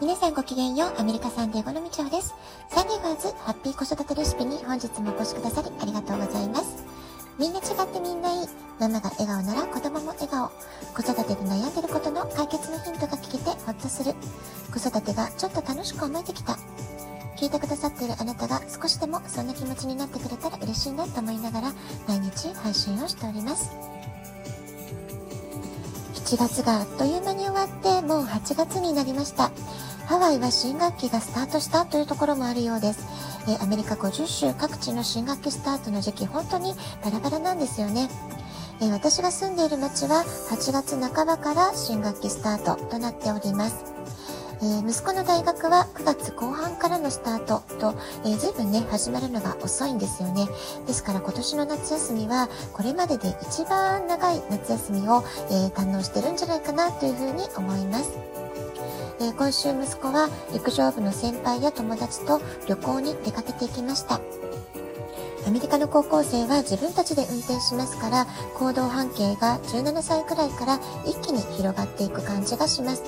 皆さんごきげんよう、アメリカサンデーゴのみちょうです。サンデーガーズハッピー子育てレシピに本日もお越しくださりありがとうございます。みんな違ってみんないい。ママが笑顔なら子供も笑顔。子育てで悩んでることの解決のヒントが聞けてほっとする。子育てがちょっと楽しく思えてきた。聞いてくださっているあなたが少しでもそんな気持ちになってくれたら嬉しいなと思いながら毎日配信をしております。7月があっという間に終わってもう8月になりました。ハワイは新学期がスタートしたというところもあるようです。えアメリカ50州各地の新学期スタートの時期、本当にバラバラなんですよね。え私が住んでいる町は8月半ばから新学期スタートとなっております。えー、息子の大学は9月後半からのスタートと、えー、随分ね、始まるのが遅いんですよね。ですから今年の夏休みは、これまでで一番長い夏休みを、えー、堪能してるんじゃないかなというふうに思います。えー、今週息子は陸上部の先輩や友達と旅行に出かけていきました。アメリカの高校生は自分たちで運転しますから行動半径が17歳くらいから一気に広がっていく感じがします。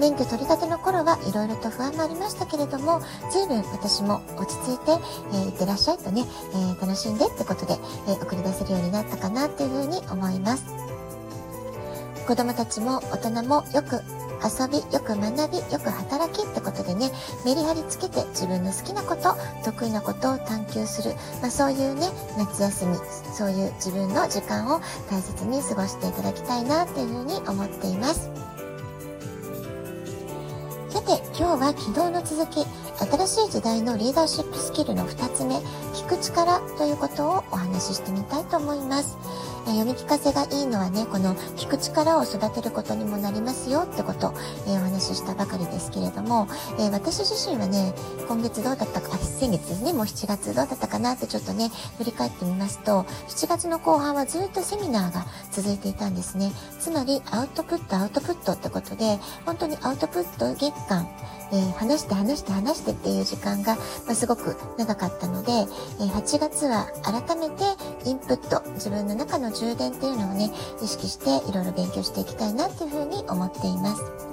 免許取り立ての頃はいろいろと不安もありましたけれども、随分私も落ち着いて、えー、行ってらっしゃいとね、えー、楽しんでってことで、えー、送り出せるようになったかなっていうふうに思います。子供たちも大人もよく遊び、よく学び、よく働きってことでね、メリハリつけて自分の好きなこと、得意なことを探求する、まあ、そういうね、夏休み、そういう自分の時間を大切に過ごしていただきたいなっていうふうに思っています。さて、今日は昨日の続き、新しい時代のリーダーシップスキルの2つ目、聞く力ということをお話ししてみたいと思います。え読み聞かせがいいのはね、この聞く力を育てることにもなりますよってこと、えー、お話ししたばかりですけれども、えー、私自身はね、今月どうだったか、先月ですね、もう7月どうだったかなってちょっとね、振り返ってみますと、7月の後半はずっとセミナーが続いていたんですね。つまり、アウトプット、アウトプットってことで、本当にアウトプット月間、えー、話して話して話してっていう時間が、まあ、すごく長かったので、え、8月は改めてインプット、自分の中の充電っていうのをね、意識していろいろ勉強していきたいなっていうふうに思っています。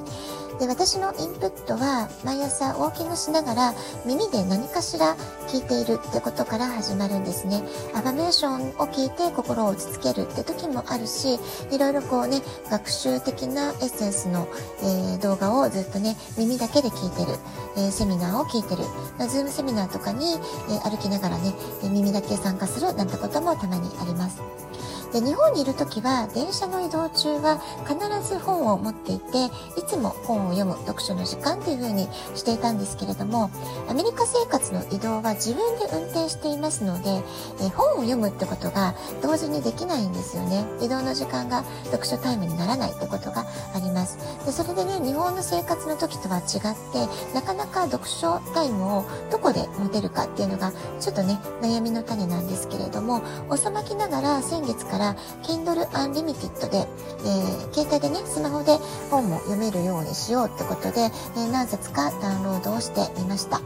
で、私のインプットは毎朝ウォーキングしながら耳で何かしら聞いているってことから始まるんですね。アファメーションを聞いて心を落ち着けるって時もあるし、いろいろこうね、学習的なエッセンスの、えー、動画をずっとね、耳だけで聞いてる、えー、セミナーを聞いてる、ズームセミナーとかに、えー、歩きながらね、耳だけ参加するなんてこともたまにあります。で日本にいる時は電車の移動中は必ず本を持っていていつも本を読む読書の時間という風にしていたんですけれどもアメリカ生活の移動は自分で運転していますのでえ本を読むってことが同時にできないんですよね。移動の時間が読書タイムにならないってことがあります。でそれでね日本の生活の時とは違ってなかなか読書タイムをどこで持てるかっていうのがちょっとね悩みの種なんですけれども遅まきながら先月から Kindle Unlimited で、えー、携帯でね、スマホで本も読めるようにしようってことで、えー、何冊かダウンロードをしてみました。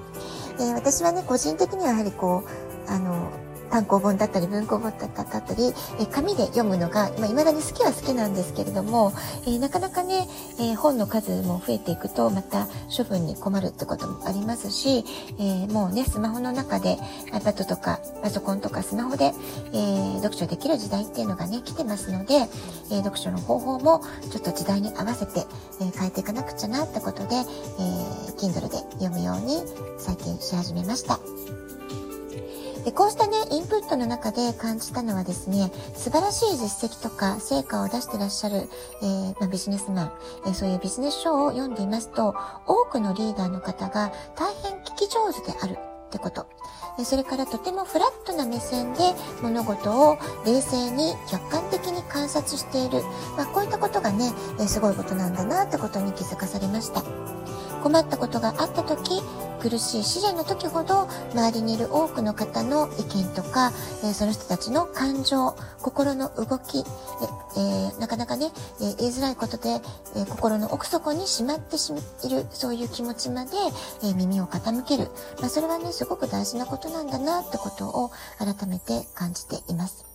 えー、私はね、個人的にはやはりこう、あの、単行本だったり文庫本だったり、え紙で読むのが、まあ、未だに好きは好きなんですけれども、え、なかなかね、え、本の数も増えていくと、また処分に困るってこともありますし、え、もうね、スマホの中で iPad とかパソコンとかスマホで、え読書できる時代っていうのがね、来てますので、え読書の方法もちょっと時代に合わせて、え変えていかなくちゃなってことで、え Kindle で読むように最近し始めました。でこうしたね、インプットの中で感じたのはですね、素晴らしい実績とか成果を出してらっしゃる、えー、まあ、ビジネスマン、えー、そういうビジネス書を読んでいますと、多くのリーダーの方が大変聞き上手であるってこと。それからとてもフラットな目線で物事を冷静に客観的に観察している。まあ、こういったことがね、すごいことなんだなってことに気づかされました。困ったことがあった時、苦しい試練の時ほど周りにいる多くの方の意見とか、えー、その人たちの感情、心の動き、えー、なかなかね、えー、言いづらいことで、え心の奥底にしまっている、そういう気持ちまで、え耳を傾ける。まあ、それはね、すごく大事なことなんだなってことを改めて感じています。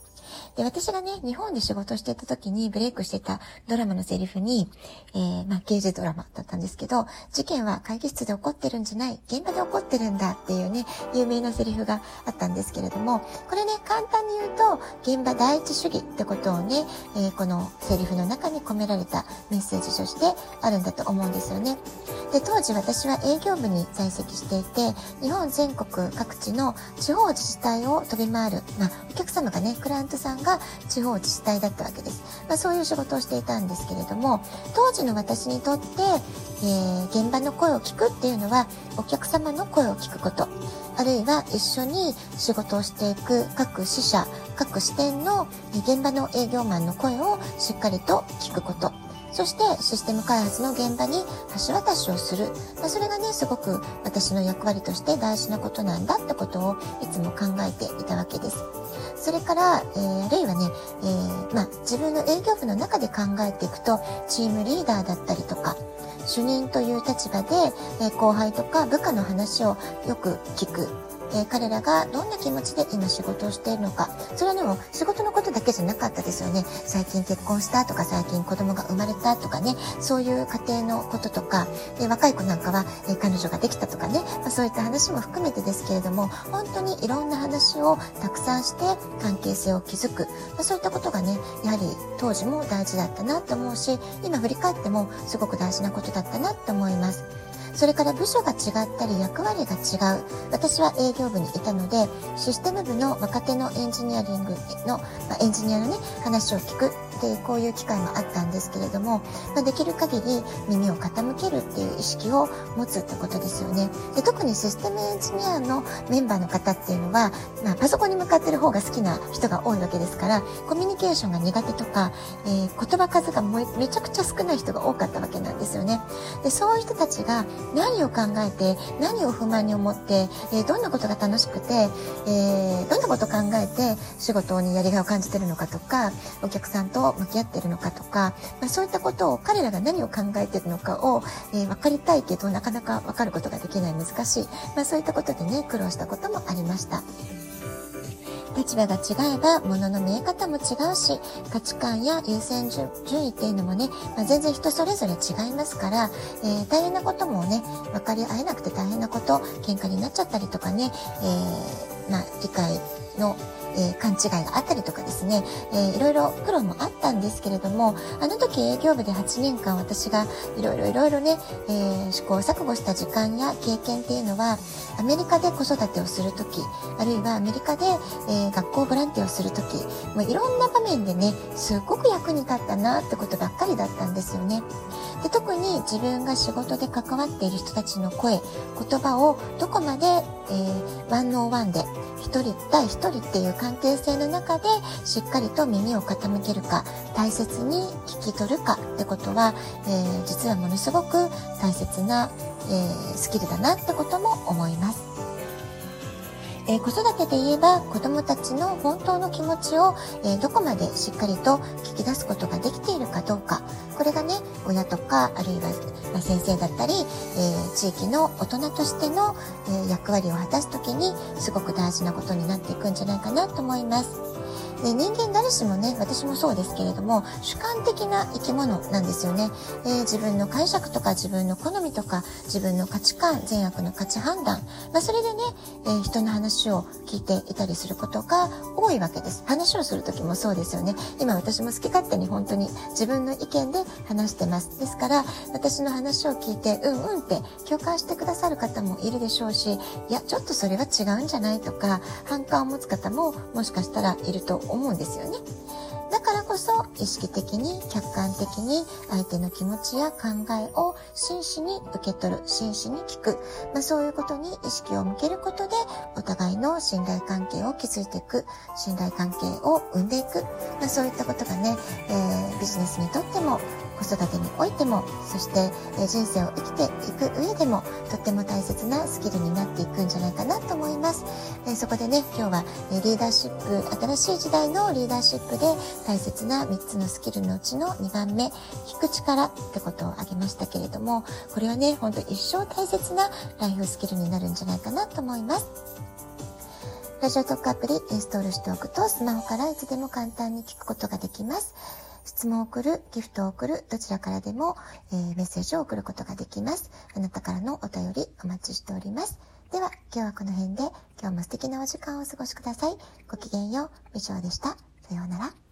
で、私がね、日本で仕事してた時にブレイクしてたドラマのセリフに、えー、まあ、刑事ドラマだったんですけど、事件は会議室で起こってるんじゃない、現場で起こってるんだっていうね、有名なセリフがあったんですけれども、これね、簡単に言うと、現場第一主義ってことをね、えー、このセリフの中に込められたメッセージとしてあるんだと思うんですよね。で、当時私は営業部に在籍していて、日本全国各地の地方自治体を飛び回る、まあ、お客様がね、クライアントさんがが地方自治体だったわけです。まあ、そういう仕事をしていたんですけれども、当時の私にとって、えー、現場の声を聞くっていうのは、お客様の声を聞くこと、あるいは一緒に仕事をしていく各支社、各支店の現場の営業マンの声をしっかりと聞くこと。そしてシステム開発の現場に橋渡しをする。まあ、それがね、すごく私の役割として大事なことなんだってことをいつも考えていたわけです。それから、えー、あるいはね、えー、まあ、自分の営業部の中で考えていくと、チームリーダーだったりとか、主任という立場で、え後輩とか部下の話をよく聞く。えー、彼らがどんな気持ちで今仕事をしているのか。それはでも仕事のことだけじゃなかったですよね。最近結婚したとか最近子供が生まれたとかね、そういう家庭のこととか、で若い子なんかは、えー、彼女ができたとかね、まあ、そういった話も含めてですけれども、本当にいろんな話をたくさんして関係性を築く。まあ、そういったことがね、やはり当時も大事だったなと思うし、今振り返ってもすごく大事なことだったなと思います。それから部署が違ったり役割が違う。私は営業部にいたので、システム部の若手のエンジニアリングの、まあ、エンジニアのね、話を聞くってこういう機会もあったんですけれども、まあ、できる限り耳を傾けるっていう意識を持つってことですよね。で特にシステムエンジニアのメンバーの方っていうのは、まあ、パソコンに向かってる方が好きな人が多いわけですから、コミュニケーションが苦手とか、えー、言葉数がめちゃくちゃ少ない人が多かったわけなんですよね。でそういう人たちが何を考えて、何を不満に思って、えー、どんなことが楽しくて、えー、どんなことを考えて仕事にやりがいを感じてるのかとか、お客さんと向き合ってるのかとか、まあ、そういったことを彼らが何を考えてるのかを、えー、分かりたいけど、なかなか分かることができない難しい、まあ、そういったことでね、苦労したこともありました。立場が違えば物の見え方も違うし、価値観や優先順位っていうのもね、まあ、全然人それぞれ違いますから、えー、大変なこともね、分かり合えなくて大変なこと、喧嘩になっちゃったりとかね、えー、ま、理解のえー、勘違いがあったりとかですね、えー、いろいろ苦労もあったんですけれども、あの時営業部で8年間私がいろいろいろいろね、えー、試行錯誤した時間や経験っていうのは、アメリカで子育てをするとき、あるいはアメリカで、え、学校ボランティアをするとき、もういろんな場面でね、すごく役に立ったなってことばっかりだったんですよね。で特に自分が仕事で関わっている人たちの声、言葉をどこまで、えー、ワンノーワンで、一人対一人っていう関係性の中でしっかりと耳を傾けるか、大切に聞き取るかってことは、えー、実はものすごく大切な、えー、スキルだなってことも思います。えー、子育てで言えば子供たちの本当の気持ちを、えー、どこまでしっかりと聞き出すことができているかどうか。これがね、親とか、あるいは、ま先生だったり、えー、地域の大人としての、え役割を果たす時に、すごく大事なことになっていくんじゃないかなと思います。で人間誰しもね、私もそうですけれども、主観的な生き物なんですよね。えー、自分の解釈とか自分の好みとか自分の価値観、善悪の価値判断、まあ、それでね、えー、人の話を聞いていたりすることが多いわけです。話をする時もそうですよね。今私も好き勝手に本当に自分の意見で話してます。ですから、私の話を聞いて、うんうんって共感してくださる方もいるでしょうし、いや、ちょっとそれは違うんじゃないとか、反感を持つ方ももしかしたらいると思うんですよね。だからこそ意識的に客観的に相手の気持ちや考えを真摯に受け取る、真摯に聞く、まあ、そういうことに意識を向けることでお互いの信頼関係を築いていく、信頼関係を生んでいく、まあ、そういったことがね、えー、ビジネスにとっても子育てにおいても、そして、え人生を生きていく上でも、とっても大切なスキルになっていくんじゃないかなと思います。えそこでね、今日は、えリーダーシップ、新しい時代のリーダーシップで大切な3つのスキルのうちの2番目、聞く力ってことを挙げましたけれども、これはね、ほんと一生大切なライフスキルになるんじゃないかなと思います。ラジオトークアプリインストールしておくと、スマホからいつでも簡単に聞くことができます。質問を送る、ギフトを送る、どちらからでも、えー、メッセージを送ることができます。あなたからのお便りお待ちしております。では、今日はこの辺で、今日も素敵なお時間をお過ごしください。ごきげんよう、以上でした。さようなら。